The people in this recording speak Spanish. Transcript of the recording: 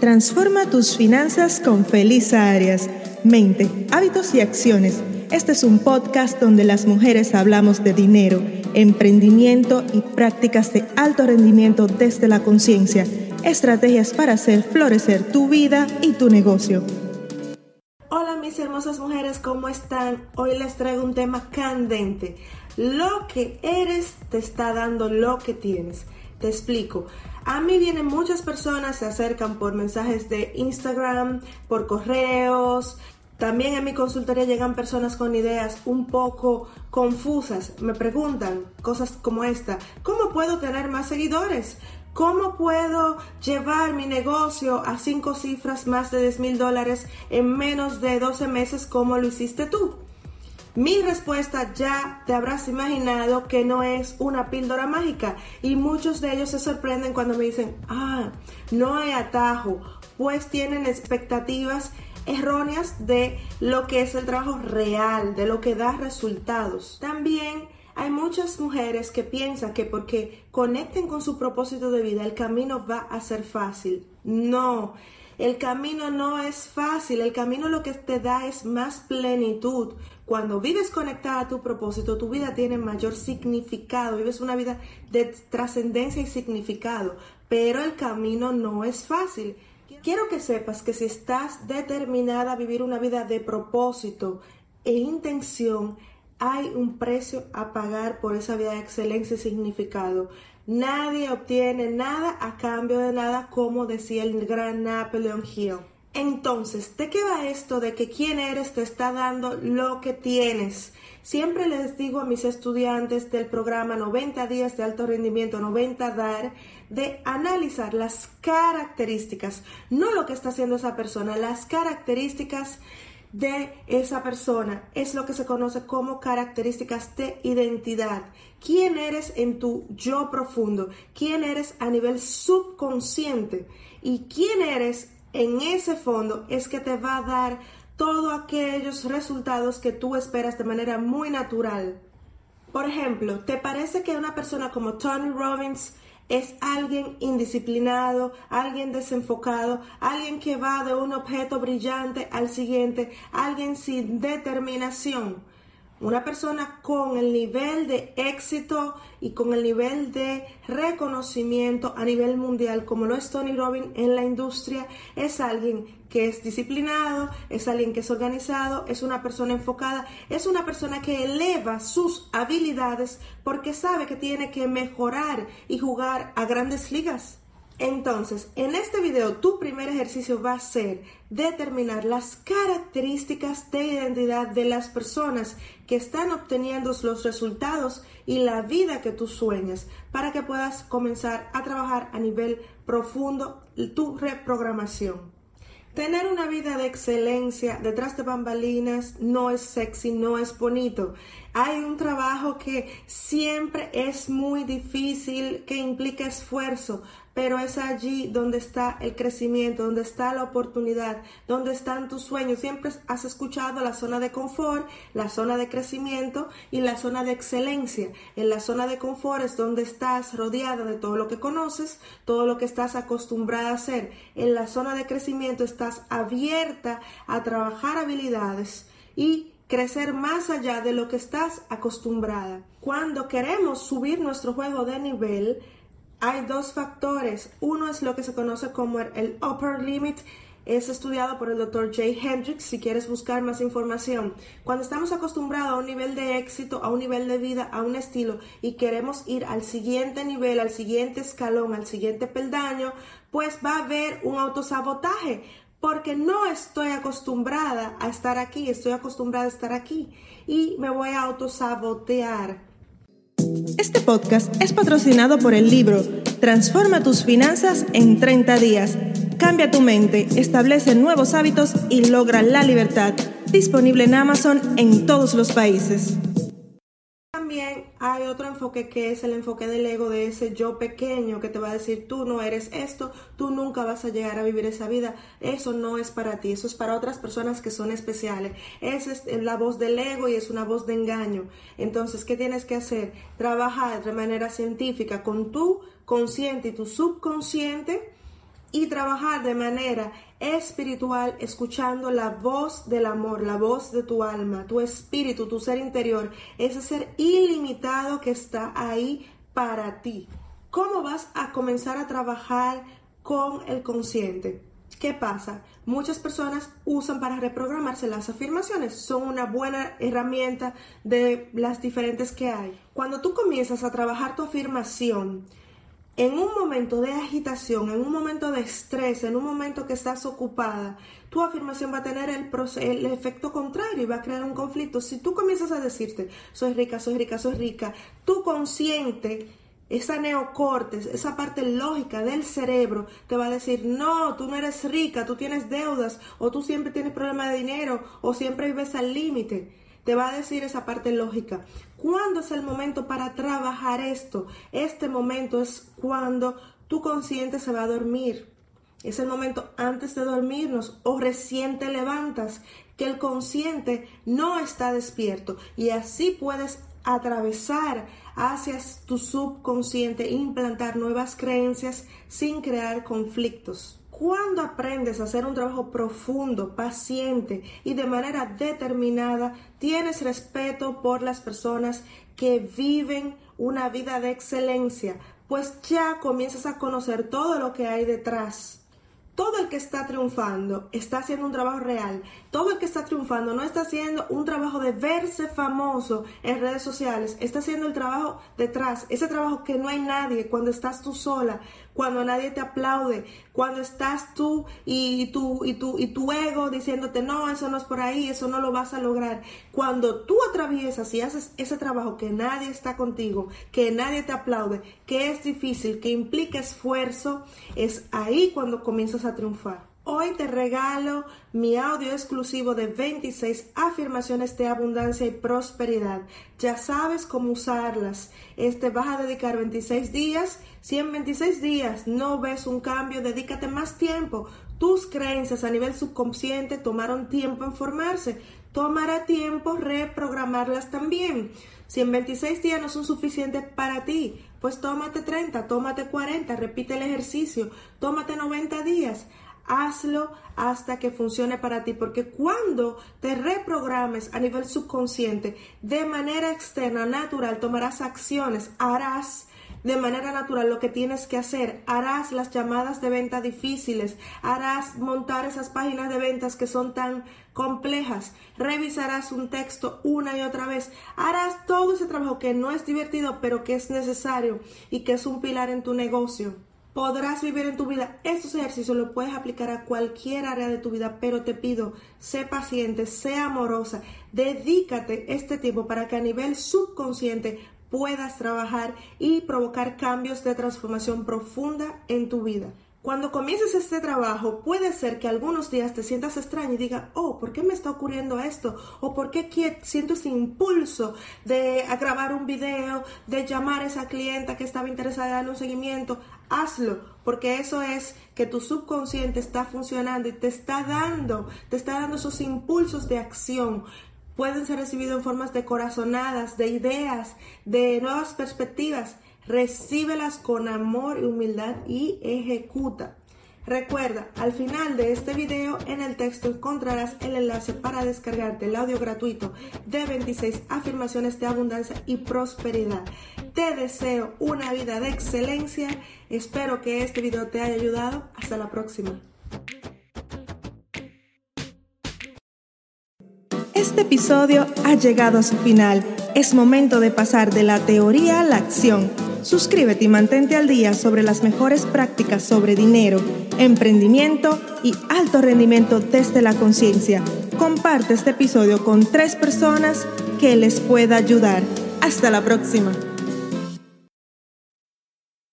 Transforma tus finanzas con Felisa Arias. Mente, hábitos y acciones. Este es un podcast donde las mujeres hablamos de dinero, emprendimiento y prácticas de alto rendimiento desde la conciencia. Estrategias para hacer florecer tu vida y tu negocio. Hola mis hermosas mujeres, ¿cómo están? Hoy les traigo un tema candente. Lo que eres te está dando lo que tienes. Te explico. A mí vienen muchas personas, se acercan por mensajes de Instagram, por correos. También en mi consultoría llegan personas con ideas un poco confusas. Me preguntan cosas como esta. ¿Cómo puedo tener más seguidores? ¿Cómo puedo llevar mi negocio a cinco cifras más de 10 mil dólares en menos de 12 meses como lo hiciste tú? Mi respuesta ya te habrás imaginado que no es una píldora mágica y muchos de ellos se sorprenden cuando me dicen, ah, no hay atajo, pues tienen expectativas erróneas de lo que es el trabajo real, de lo que da resultados. También hay muchas mujeres que piensan que porque conecten con su propósito de vida el camino va a ser fácil. No, el camino no es fácil, el camino lo que te da es más plenitud. Cuando vives conectada a tu propósito, tu vida tiene mayor significado, vives una vida de trascendencia y significado, pero el camino no es fácil. Quiero que sepas que si estás determinada a vivir una vida de propósito e intención, hay un precio a pagar por esa vida de excelencia y significado. Nadie obtiene nada a cambio de nada, como decía el gran Napoleon Hill. Entonces, ¿de qué va esto de que quién eres te está dando lo que tienes? Siempre les digo a mis estudiantes del programa 90 días de alto rendimiento, 90 DAR, de analizar las características, no lo que está haciendo esa persona, las características de esa persona es lo que se conoce como características de identidad. ¿Quién eres en tu yo profundo? ¿Quién eres a nivel subconsciente? Y quién eres en ese fondo es que te va a dar todos aquellos resultados que tú esperas de manera muy natural. Por ejemplo, ¿te parece que una persona como Tony Robbins es alguien indisciplinado, alguien desenfocado, alguien que va de un objeto brillante al siguiente, alguien sin determinación. Una persona con el nivel de éxito y con el nivel de reconocimiento a nivel mundial, como lo es Tony Robbins en la industria, es alguien que es disciplinado, es alguien que es organizado, es una persona enfocada, es una persona que eleva sus habilidades porque sabe que tiene que mejorar y jugar a grandes ligas. Entonces, en este video tu primer ejercicio va a ser determinar las características de identidad de las personas que están obteniendo los resultados y la vida que tú sueñas para que puedas comenzar a trabajar a nivel profundo tu reprogramación. Tener una vida de excelencia detrás de bambalinas no es sexy, no es bonito. Hay un trabajo que siempre es muy difícil, que implica esfuerzo, pero es allí donde está el crecimiento, donde está la oportunidad, donde están tus sueños. Siempre has escuchado la zona de confort, la zona de crecimiento y la zona de excelencia. En la zona de confort es donde estás rodeada de todo lo que conoces, todo lo que estás acostumbrada a hacer. En la zona de crecimiento estás abierta a trabajar habilidades y crecer más allá de lo que estás acostumbrada. Cuando queremos subir nuestro juego de nivel, hay dos factores. Uno es lo que se conoce como el upper limit. Es estudiado por el doctor Jay Hendricks si quieres buscar más información. Cuando estamos acostumbrados a un nivel de éxito, a un nivel de vida, a un estilo y queremos ir al siguiente nivel, al siguiente escalón, al siguiente peldaño, pues va a haber un autosabotaje porque no estoy acostumbrada a estar aquí, estoy acostumbrada a estar aquí y me voy a autosabotear. Este podcast es patrocinado por el libro Transforma tus finanzas en 30 días. Cambia tu mente, establece nuevos hábitos y logra la libertad. Disponible en Amazon en todos los países hay otro enfoque que es el enfoque del ego, de ese yo pequeño que te va a decir, tú no eres esto, tú nunca vas a llegar a vivir esa vida, eso no es para ti, eso es para otras personas que son especiales. Esa es la voz del ego y es una voz de engaño. Entonces, ¿qué tienes que hacer? Trabajar de manera científica con tu consciente y tu subconsciente y trabajar de manera espiritual, escuchando la voz del amor, la voz de tu alma, tu espíritu, tu ser interior, ese ser ilimitado que está ahí para ti. ¿Cómo vas a comenzar a trabajar con el consciente? ¿Qué pasa? Muchas personas usan para reprogramarse las afirmaciones. Son una buena herramienta de las diferentes que hay. Cuando tú comienzas a trabajar tu afirmación, en un momento de agitación, en un momento de estrés, en un momento que estás ocupada, tu afirmación va a tener el, el, efecto contrario y va a crear un conflicto. Si tú comienzas a decirte, soy rica, soy rica, soy rica, tu consciente, esa neocortes, esa parte lógica del cerebro, te va a decir, no, tú no eres rica, tú tienes deudas, o tú siempre tienes problemas de dinero, o siempre vives al límite te va a decir esa parte lógica. ¿Cuándo es el momento para trabajar esto? Este momento es cuando tu consciente se va a dormir. Es el momento antes de dormirnos o recién te levantas, que el consciente no está despierto y así puedes atravesar hacia tu subconsciente e implantar nuevas creencias sin crear conflictos. Cuando aprendes a hacer un trabajo profundo, paciente y de manera determinada, tienes respeto por las personas que viven una vida de excelencia, pues ya comienzas a conocer todo lo que hay detrás todo el que está triunfando está haciendo un trabajo real. Todo el que está triunfando no está haciendo un trabajo de verse famoso en redes sociales. Está haciendo el trabajo detrás. Ese trabajo que no hay nadie cuando estás tú sola, cuando nadie te aplaude, cuando estás tú y tu, y tu, y tu ego diciéndote, no, eso no es por ahí, eso no lo vas a lograr. Cuando tú atraviesas y haces ese trabajo que nadie está contigo, que nadie te aplaude, que es difícil, que implica esfuerzo, es ahí cuando comienzas a triunfar. Hoy te regalo mi audio exclusivo de 26 afirmaciones de abundancia y prosperidad. Ya sabes cómo usarlas. Este vas a dedicar 26 días. Si en 26 días no ves un cambio, dedícate más tiempo. Tus creencias a nivel subconsciente tomaron tiempo en formarse. Tomará tiempo reprogramarlas también. Si en 26 días no son suficientes para ti, pues tómate 30, tómate 40, repite el ejercicio, tómate 90 días hazlo hasta que funcione para ti, porque cuando te reprogrames a nivel subconsciente, de manera externa, natural, tomarás acciones, harás de manera natural lo que tienes que hacer, harás las llamadas de venta difíciles, harás montar esas páginas de ventas que son tan complejas, revisarás un texto una y otra vez, harás todo ese trabajo que no es divertido, pero que es necesario y que es un pilar en tu negocio podrás vivir en tu vida. Estos ejercicios los puedes aplicar a cualquier área de tu vida, pero te pido, sé paciente, sé amorosa, dedícate este tiempo para que a nivel subconsciente puedas trabajar y provocar cambios de transformación profunda en tu vida. Cuando comiences este trabajo, puede ser que algunos días te sientas extraño y digas, oh, ¿por qué me está ocurriendo esto? ¿O por qué siento ese impulso de grabar un video, de llamar a esa clienta que estaba interesada en un seguimiento? Hazlo, porque eso es que tu subconsciente está funcionando y te está dando, te está dando esos impulsos de acción pueden ser recibidos en formas de corazonadas, de ideas, de nuevas perspectivas recíbelas con amor y humildad y ejecuta. Recuerda, al final de este video en el texto encontrarás el enlace para descargarte el audio gratuito de 26 afirmaciones de abundancia y prosperidad. Te deseo una vida de excelencia. Espero que este video te haya ayudado. Hasta la próxima. Este episodio ha llegado a su final. Es momento de pasar de la teoría a la acción Suscríbete y mantente al día sobre las mejores prácticas sobre dinero, emprendimiento y alto rendimiento desde la conciencia. Comparte este episodio con tres personas que les pueda ayudar. Hasta la próxima.